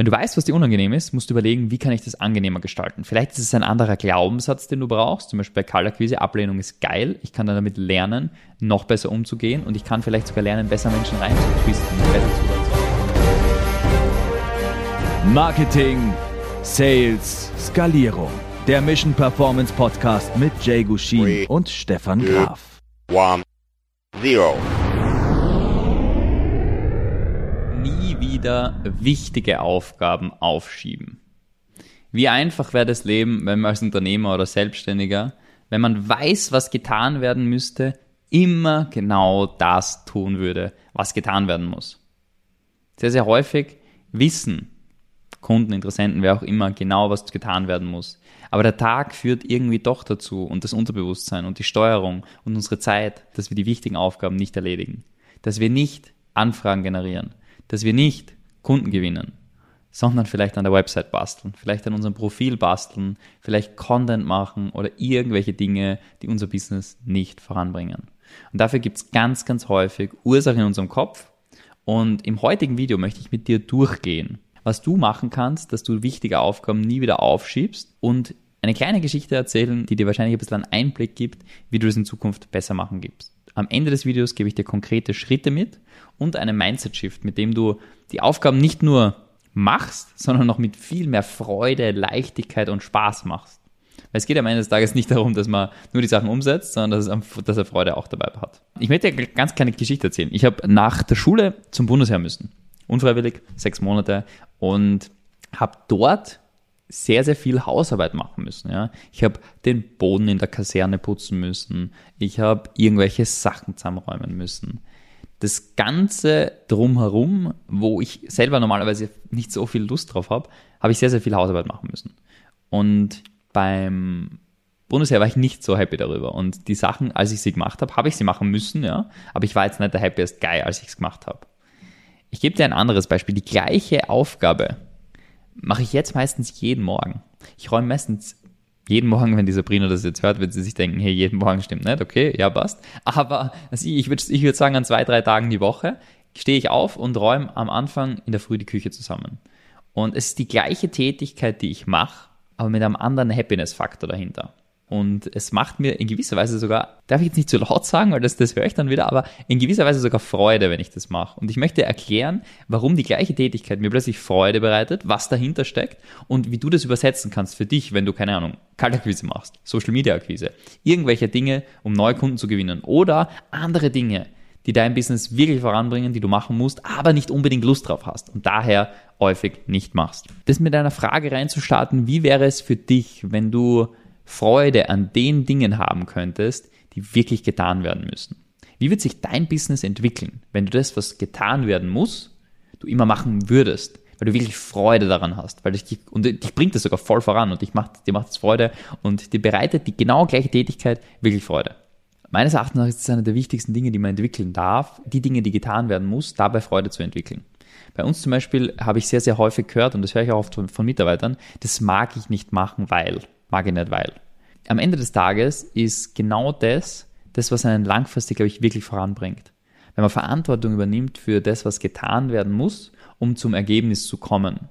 Wenn du weißt, was dir unangenehm ist, musst du überlegen, wie kann ich das angenehmer gestalten. Vielleicht ist es ein anderer Glaubenssatz, den du brauchst. Zum Beispiel bei Kaltakquise, Ablehnung ist geil. Ich kann dann damit lernen, noch besser umzugehen und ich kann vielleicht sogar lernen, besser Menschen reinzutwisten, besser zu Marketing, Sales, Skalierung. Der Mission Performance Podcast mit Jay Gushin und Stefan Graf. One, zero. Wieder wichtige Aufgaben aufschieben. Wie einfach wäre das Leben, wenn man als Unternehmer oder Selbstständiger, wenn man weiß, was getan werden müsste, immer genau das tun würde, was getan werden muss. Sehr, sehr häufig wissen Kunden, Interessenten, wer auch immer, genau, was getan werden muss. Aber der Tag führt irgendwie doch dazu und das Unterbewusstsein und die Steuerung und unsere Zeit, dass wir die wichtigen Aufgaben nicht erledigen. Dass wir nicht Anfragen generieren, dass wir nicht Kunden gewinnen, sondern vielleicht an der Website basteln, vielleicht an unserem Profil basteln, vielleicht Content machen oder irgendwelche Dinge, die unser Business nicht voranbringen. Und dafür gibt es ganz, ganz häufig Ursachen in unserem Kopf. Und im heutigen Video möchte ich mit dir durchgehen, was du machen kannst, dass du wichtige Aufgaben nie wieder aufschiebst und eine kleine Geschichte erzählen, die dir wahrscheinlich ein bisschen einen Einblick gibt, wie du es in Zukunft besser machen gibst. Am Ende des Videos gebe ich dir konkrete Schritte mit und einen Mindset-Shift, mit dem du die Aufgaben nicht nur machst, sondern noch mit viel mehr Freude, Leichtigkeit und Spaß machst. Weil es geht am Ende des Tages nicht darum, dass man nur die Sachen umsetzt, sondern dass, dass er Freude auch dabei hat. Ich möchte dir eine ganz kleine Geschichte erzählen. Ich habe nach der Schule zum Bundesheer müssen. Unfreiwillig, sechs Monate und habe dort sehr, sehr viel Hausarbeit machen müssen. Ja. Ich habe den Boden in der Kaserne putzen müssen. Ich habe irgendwelche Sachen zusammenräumen müssen. Das Ganze drumherum, wo ich selber normalerweise nicht so viel Lust drauf habe, habe ich sehr, sehr viel Hausarbeit machen müssen. Und beim Bundesheer war ich nicht so happy darüber. Und die Sachen, als ich sie gemacht habe, habe ich sie machen müssen, ja. Aber ich war jetzt nicht der happiest Guy, als ich es gemacht habe. Ich gebe dir ein anderes Beispiel. Die gleiche Aufgabe mache ich jetzt meistens jeden Morgen. Ich räume meistens jeden Morgen, wenn die Sabrina das jetzt hört, wird sie sich denken, hey, jeden Morgen stimmt nicht, okay, ja, passt. Aber also ich würde ich würd sagen, an zwei, drei Tagen die Woche stehe ich auf und räume am Anfang in der Früh die Küche zusammen. Und es ist die gleiche Tätigkeit, die ich mache, aber mit einem anderen Happiness-Faktor dahinter. Und es macht mir in gewisser Weise sogar, darf ich jetzt nicht zu laut sagen, weil das, das höre ich dann wieder, aber in gewisser Weise sogar Freude, wenn ich das mache. Und ich möchte erklären, warum die gleiche Tätigkeit mir plötzlich Freude bereitet, was dahinter steckt und wie du das übersetzen kannst für dich, wenn du, keine Ahnung, Kaltakquise machst, Social Media Akquise, irgendwelche Dinge, um neue Kunden zu gewinnen oder andere Dinge, die dein Business wirklich voranbringen, die du machen musst, aber nicht unbedingt Lust drauf hast und daher häufig nicht machst. Das mit einer Frage reinzustarten, wie wäre es für dich, wenn du Freude an den Dingen haben könntest, die wirklich getan werden müssen. Wie wird sich dein Business entwickeln, wenn du das, was getan werden muss, du immer machen würdest, weil du wirklich Freude daran hast, weil dich, und dich bringt das sogar voll voran und dich macht, dir macht es Freude und dir bereitet die genau gleiche Tätigkeit wirklich Freude. Meines Erachtens ist es eine der wichtigsten Dinge, die man entwickeln darf, die Dinge, die getan werden muss, dabei Freude zu entwickeln. Bei uns zum Beispiel habe ich sehr, sehr häufig gehört, und das höre ich auch oft von, von Mitarbeitern, das mag ich nicht machen, weil mag ich nicht, weil. Am Ende des Tages ist genau das, das, was einen langfristig, glaube ich, wirklich voranbringt. Wenn man Verantwortung übernimmt für das, was getan werden muss, um zum Ergebnis zu kommen.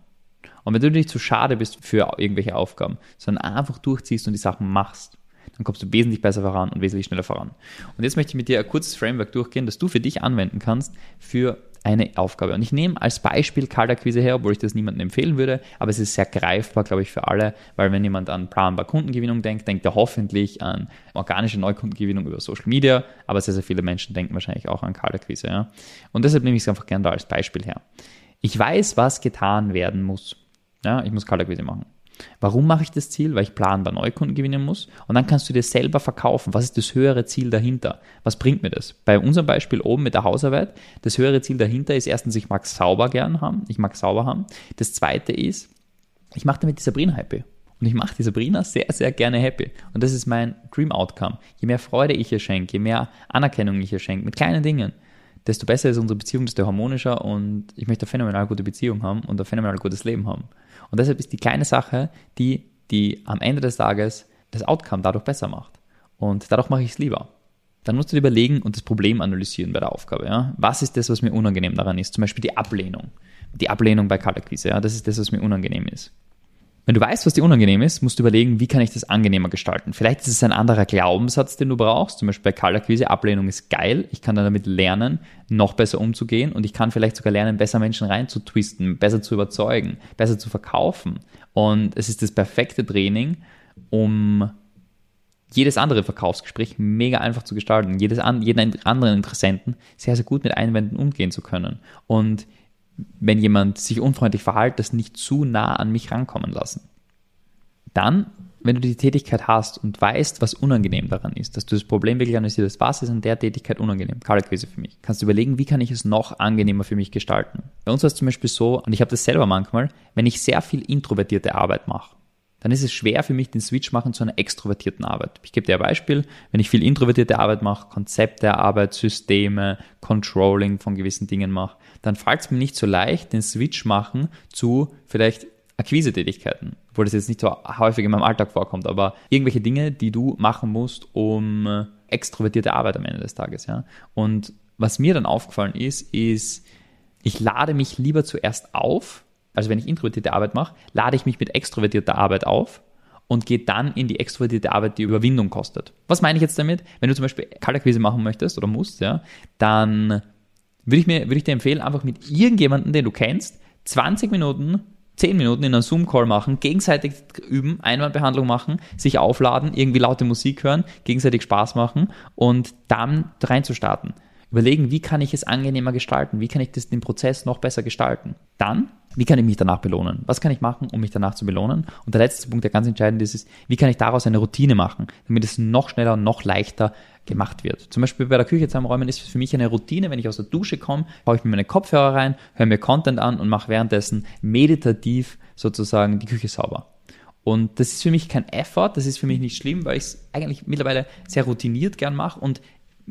Und wenn du nicht zu schade bist für irgendwelche Aufgaben, sondern einfach durchziehst und die Sachen machst, dann kommst du wesentlich besser voran und wesentlich schneller voran. Und jetzt möchte ich mit dir ein kurzes Framework durchgehen, das du für dich anwenden kannst für eine Aufgabe. Und ich nehme als Beispiel Kaltakquise her, obwohl ich das niemandem empfehlen würde, aber es ist sehr greifbar, glaube ich, für alle, weil wenn jemand an planbar Kundengewinnung denkt, denkt er hoffentlich an organische Neukundengewinnung über Social Media, aber sehr, sehr viele Menschen denken wahrscheinlich auch an Kaltakquise. Ja. Und deshalb nehme ich es einfach gerne da als Beispiel her. Ich weiß, was getan werden muss. Ja, ich muss Kaltakquise machen. Warum mache ich das Ziel? Weil ich planbar Neukunden gewinnen muss. Und dann kannst du dir selber verkaufen. Was ist das höhere Ziel dahinter? Was bringt mir das? Bei unserem Beispiel oben mit der Hausarbeit, das höhere Ziel dahinter ist erstens, ich mag sauber gern haben. Ich mag sauber haben. Das zweite ist, ich mache damit die Sabrina happy. Und ich mache die Sabrina sehr, sehr gerne happy. Und das ist mein Dream Outcome. Je mehr Freude ich ihr schenke, je mehr Anerkennung ich ihr schenke, mit kleinen Dingen, desto besser ist unsere Beziehung, desto harmonischer und ich möchte eine phänomenal gute Beziehung haben und ein phänomenal gutes Leben haben. Und deshalb ist die kleine Sache, die, die am Ende des Tages das Outcome dadurch besser macht. Und dadurch mache ich es lieber. dann musst du dir überlegen und das Problem analysieren bei der Aufgabe. Ja? Was ist das, was mir unangenehm daran ist? Zum Beispiel die Ablehnung. Die Ablehnung bei Kaltakquise, ja? das ist das, was mir unangenehm ist. Wenn du weißt, was dir unangenehm ist, musst du überlegen, wie kann ich das angenehmer gestalten. Vielleicht ist es ein anderer Glaubenssatz, den du brauchst. Zum Beispiel bei Kaltakquise, Ablehnung ist geil. Ich kann dann damit lernen, noch besser umzugehen und ich kann vielleicht sogar lernen, besser Menschen reinzutwisten, besser zu überzeugen, besser zu verkaufen. Und es ist das perfekte Training, um jedes andere Verkaufsgespräch mega einfach zu gestalten, jedes an, jeden anderen Interessenten sehr, sehr gut mit Einwänden umgehen zu können. Und wenn jemand sich unfreundlich verhält, das nicht zu nah an mich rankommen lassen. Dann, wenn du die Tätigkeit hast und weißt, was unangenehm daran ist, dass du das Problem wirklich analysierst, was ist an der Tätigkeit unangenehm, Kaltakquise für mich, kannst du überlegen, wie kann ich es noch angenehmer für mich gestalten. Bei uns war es zum Beispiel so, und ich habe das selber manchmal, wenn ich sehr viel introvertierte Arbeit mache, dann ist es schwer für mich, den Switch machen zu einer extrovertierten Arbeit. Ich gebe dir ein Beispiel, wenn ich viel introvertierte Arbeit mache, Konzepte Arbeit, Systeme, Controlling von gewissen Dingen mache, dann fällt es mir nicht so leicht, den Switch machen zu vielleicht Akquise-Tätigkeiten, obwohl das jetzt nicht so häufig in meinem Alltag vorkommt, aber irgendwelche Dinge, die du machen musst, um extrovertierte Arbeit am Ende des Tages, ja. Und was mir dann aufgefallen ist, ist, ich lade mich lieber zuerst auf, also wenn ich introvertierte Arbeit mache, lade ich mich mit extrovertierter Arbeit auf und gehe dann in die extrovertierte Arbeit, die Überwindung kostet. Was meine ich jetzt damit? Wenn du zum Beispiel Kaltakquise machen möchtest oder musst, ja, dann würde ich, mir, würde ich dir empfehlen, einfach mit irgendjemandem, den du kennst, 20 Minuten 10 Minuten in einem Zoom-Call machen, gegenseitig üben, Einwandbehandlung machen, sich aufladen, irgendwie laute Musik hören, gegenseitig Spaß machen und dann reinzustarten. Überlegen, wie kann ich es angenehmer gestalten? Wie kann ich das, den Prozess noch besser gestalten? Dann, wie kann ich mich danach belohnen? Was kann ich machen, um mich danach zu belohnen? Und der letzte Punkt, der ganz entscheidend ist, ist, wie kann ich daraus eine Routine machen, damit es noch schneller und noch leichter gemacht wird. Zum Beispiel bei der Küche zusammenräumen ist für mich eine Routine, wenn ich aus der Dusche komme, haue ich mir meine Kopfhörer rein, höre mir Content an und mache währenddessen meditativ sozusagen die Küche sauber. Und das ist für mich kein Effort, das ist für mich nicht schlimm, weil ich es eigentlich mittlerweile sehr routiniert gern mache und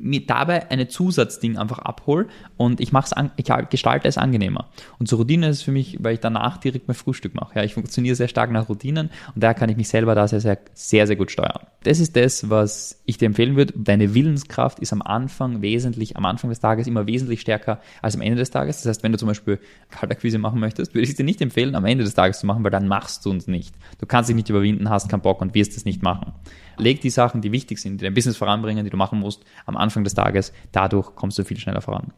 mir dabei eine Zusatzding einfach abhole und ich mache es, ich gestalte es angenehmer. Und so Routine ist es für mich, weil ich danach direkt mein Frühstück mache. Ja, ich funktioniere sehr stark nach Routinen und daher kann ich mich selber da sehr, sehr, sehr, sehr gut steuern. Das ist das, was ich dir empfehlen würde. Deine Willenskraft ist am Anfang wesentlich, am Anfang des Tages immer wesentlich stärker als am Ende des Tages. Das heißt, wenn du zum Beispiel Kaltakquise machen möchtest, würde ich dir nicht empfehlen, am Ende des Tages zu machen, weil dann machst du es nicht. Du kannst dich nicht überwinden, hast keinen Bock und wirst es nicht machen. Leg die Sachen, die wichtig sind, die dein Business voranbringen, die du machen musst, am Anfang des Tages. Dadurch kommst du viel schneller voran.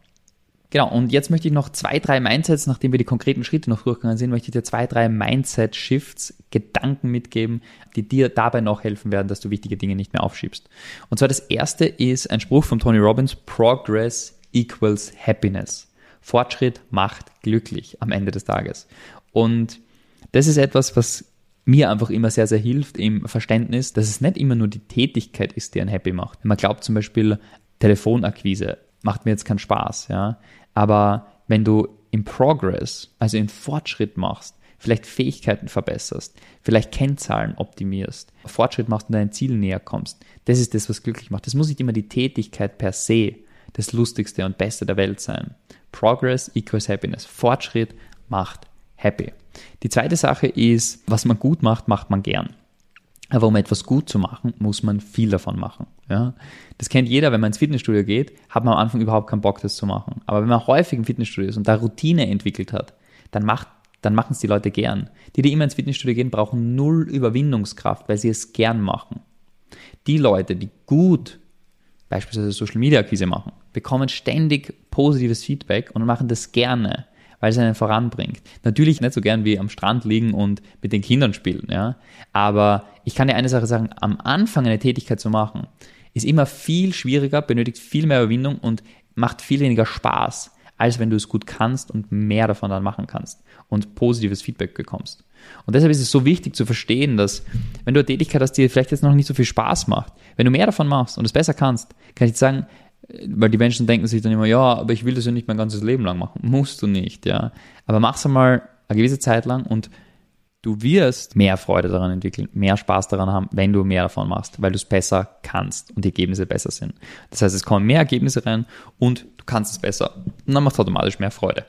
Genau, und jetzt möchte ich noch zwei, drei Mindsets, nachdem wir die konkreten Schritte noch durchgegangen sind, möchte ich dir zwei, drei Mindset-Shifts, Gedanken mitgeben, die dir dabei noch helfen werden, dass du wichtige Dinge nicht mehr aufschiebst. Und zwar das erste ist ein Spruch von Tony Robbins, Progress equals Happiness. Fortschritt macht glücklich am Ende des Tages. Und das ist etwas, was mir einfach immer sehr, sehr hilft im Verständnis, dass es nicht immer nur die Tätigkeit ist, die einen happy macht. Man glaubt zum Beispiel, Telefonakquise macht mir jetzt keinen Spaß, ja. Aber wenn du im Progress, also im Fortschritt machst, vielleicht Fähigkeiten verbesserst, vielleicht Kennzahlen optimierst, Fortschritt machst und deinen Zielen näher kommst, das ist das, was glücklich macht. Das muss nicht immer die Tätigkeit per se das Lustigste und Beste der Welt sein. Progress equals Happiness. Fortschritt macht happy. Die zweite Sache ist, was man gut macht, macht man gern. Aber um etwas gut zu machen, muss man viel davon machen. Ja? Das kennt jeder, wenn man ins Fitnessstudio geht, hat man am Anfang überhaupt keinen Bock, das zu machen. Aber wenn man häufig im Fitnessstudio ist und da Routine entwickelt hat, dann macht dann machen es die Leute gern. Die, die immer ins Fitnessstudio gehen, brauchen null Überwindungskraft, weil sie es gern machen. Die Leute, die gut beispielsweise Social Media Akquise machen, bekommen ständig positives Feedback und machen das gerne weil es einen voranbringt. Natürlich nicht so gern wie am Strand liegen und mit den Kindern spielen, ja. Aber ich kann dir eine Sache sagen, am Anfang eine Tätigkeit zu machen, ist immer viel schwieriger, benötigt viel mehr Überwindung und macht viel weniger Spaß, als wenn du es gut kannst und mehr davon dann machen kannst und positives Feedback bekommst. Und deshalb ist es so wichtig zu verstehen, dass wenn du eine Tätigkeit hast, die dir vielleicht jetzt noch nicht so viel Spaß macht, wenn du mehr davon machst und es besser kannst, kann ich sagen, weil die Menschen denken sich dann immer, ja, aber ich will das ja nicht mein ganzes Leben lang machen. Musst du nicht, ja. Aber mach's einmal eine gewisse Zeit lang und du wirst mehr Freude daran entwickeln, mehr Spaß daran haben, wenn du mehr davon machst, weil du es besser kannst und die Ergebnisse besser sind. Das heißt, es kommen mehr Ergebnisse rein und du kannst es besser. Und dann macht es automatisch mehr Freude.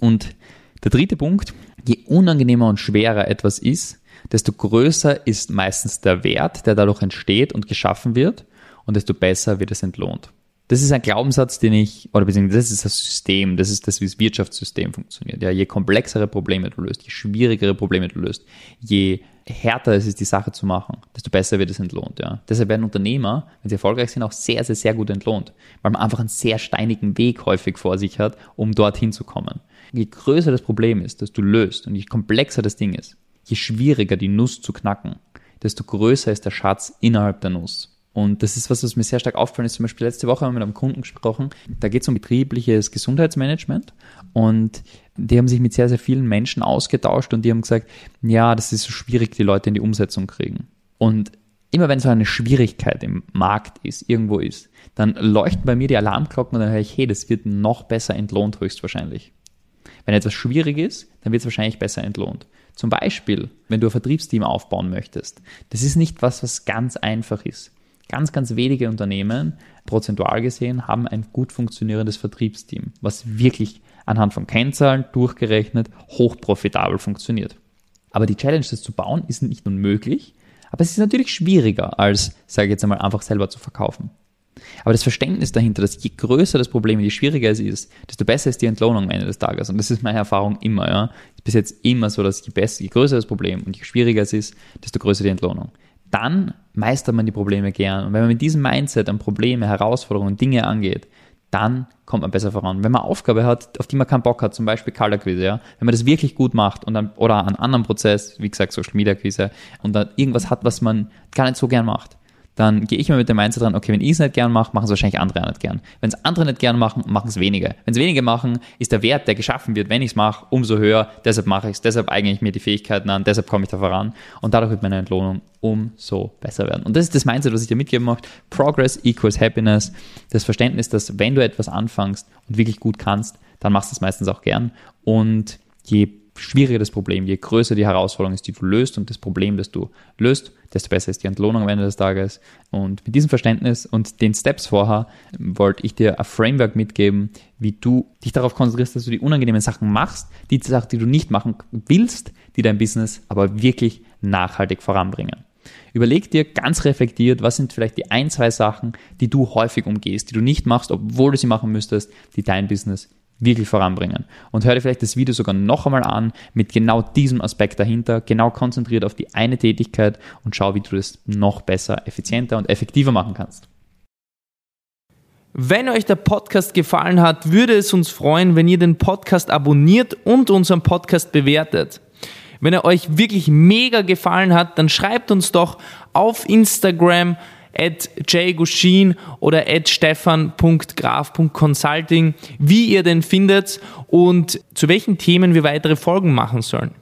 Und der dritte Punkt, je unangenehmer und schwerer etwas ist, desto größer ist meistens der Wert, der dadurch entsteht und geschaffen wird und desto besser wird es entlohnt. Das ist ein Glaubenssatz, den ich, oder beziehungsweise das ist das System, das ist das, wie das Wirtschaftssystem funktioniert. Ja, je komplexere Probleme du löst, je schwierigere Probleme du löst, je härter es ist, die Sache zu machen, desto besser wird es entlohnt. Ja. Deshalb werden Unternehmer, wenn sie erfolgreich sind, auch sehr, sehr, sehr gut entlohnt, weil man einfach einen sehr steinigen Weg häufig vor sich hat, um dorthin zu kommen. Je größer das Problem ist, das du löst und je komplexer das Ding ist, je schwieriger die Nuss zu knacken, desto größer ist der Schatz innerhalb der Nuss. Und das ist was, was mir sehr stark aufgefallen ist. Zum Beispiel letzte Woche haben wir mit einem Kunden gesprochen. Da geht es um betriebliches Gesundheitsmanagement. Und die haben sich mit sehr, sehr vielen Menschen ausgetauscht und die haben gesagt, ja, das ist so schwierig, die Leute in die Umsetzung kriegen. Und immer wenn so eine Schwierigkeit im Markt ist, irgendwo ist, dann leuchten bei mir die Alarmglocken und dann höre ich, hey, das wird noch besser entlohnt höchstwahrscheinlich. Wenn etwas schwierig ist, dann wird es wahrscheinlich besser entlohnt. Zum Beispiel, wenn du ein Vertriebsteam aufbauen möchtest. Das ist nicht was, was ganz einfach ist. Ganz, ganz wenige Unternehmen, prozentual gesehen, haben ein gut funktionierendes Vertriebsteam, was wirklich anhand von Kennzahlen durchgerechnet hochprofitabel funktioniert. Aber die Challenge, das zu bauen, ist nicht unmöglich, aber es ist natürlich schwieriger, als, sage ich jetzt einmal, einfach selber zu verkaufen. Aber das Verständnis dahinter, dass je größer das Problem, je schwieriger es ist, desto besser ist die Entlohnung am Ende des Tages. Und das ist meine Erfahrung immer. Ja. Bis jetzt immer so, dass je, besser, je größer das Problem und je schwieriger es ist, desto größer die Entlohnung dann meistert man die Probleme gern. Und wenn man mit diesem Mindset an Probleme, Herausforderungen, Dinge angeht, dann kommt man besser voran. Wenn man Aufgabe hat, auf die man keinen Bock hat, zum Beispiel Kalterquise, ja, wenn man das wirklich gut macht und dann, oder einen anderen Prozess, wie gesagt, Social Media Quise, und dann irgendwas hat, was man gar nicht so gern macht, dann gehe ich mal mit dem Mindset dran, okay, wenn ich es nicht gern mache, machen es wahrscheinlich andere auch nicht gern. Wenn es andere nicht gern machen, machen es wenige. Wenn es wenige machen, ist der Wert, der geschaffen wird, wenn ich es mache, umso höher. Deshalb mache ich es, deshalb eigne ich mir die Fähigkeiten an, deshalb komme ich da voran und dadurch wird meine Entlohnung umso besser werden. Und das ist das Mindset, was ich dir mitgeben möchte. Progress equals Happiness. Das Verständnis, dass wenn du etwas anfängst und wirklich gut kannst, dann machst du es meistens auch gern. Und je schwieriger das Problem, je größer die Herausforderung ist, die du löst und das Problem, das du löst, desto besser ist die Entlohnung am Ende des Tages. Und mit diesem Verständnis und den Steps vorher wollte ich dir ein Framework mitgeben, wie du dich darauf konzentrierst, dass du die unangenehmen Sachen machst, die Sachen, die du nicht machen willst, die dein Business aber wirklich nachhaltig voranbringen. Überleg dir ganz reflektiert, was sind vielleicht die ein, zwei Sachen, die du häufig umgehst, die du nicht machst, obwohl du sie machen müsstest, die dein Business wirklich voranbringen. Und hör dir vielleicht das Video sogar noch einmal an mit genau diesem Aspekt dahinter, genau konzentriert auf die eine Tätigkeit und schau, wie du das noch besser, effizienter und effektiver machen kannst. Wenn euch der Podcast gefallen hat, würde es uns freuen, wenn ihr den Podcast abonniert und unseren Podcast bewertet. Wenn er euch wirklich mega gefallen hat, dann schreibt uns doch auf Instagram at jgushin oder at stefan.graf.consulting, wie ihr den findet und zu welchen Themen wir weitere Folgen machen sollen.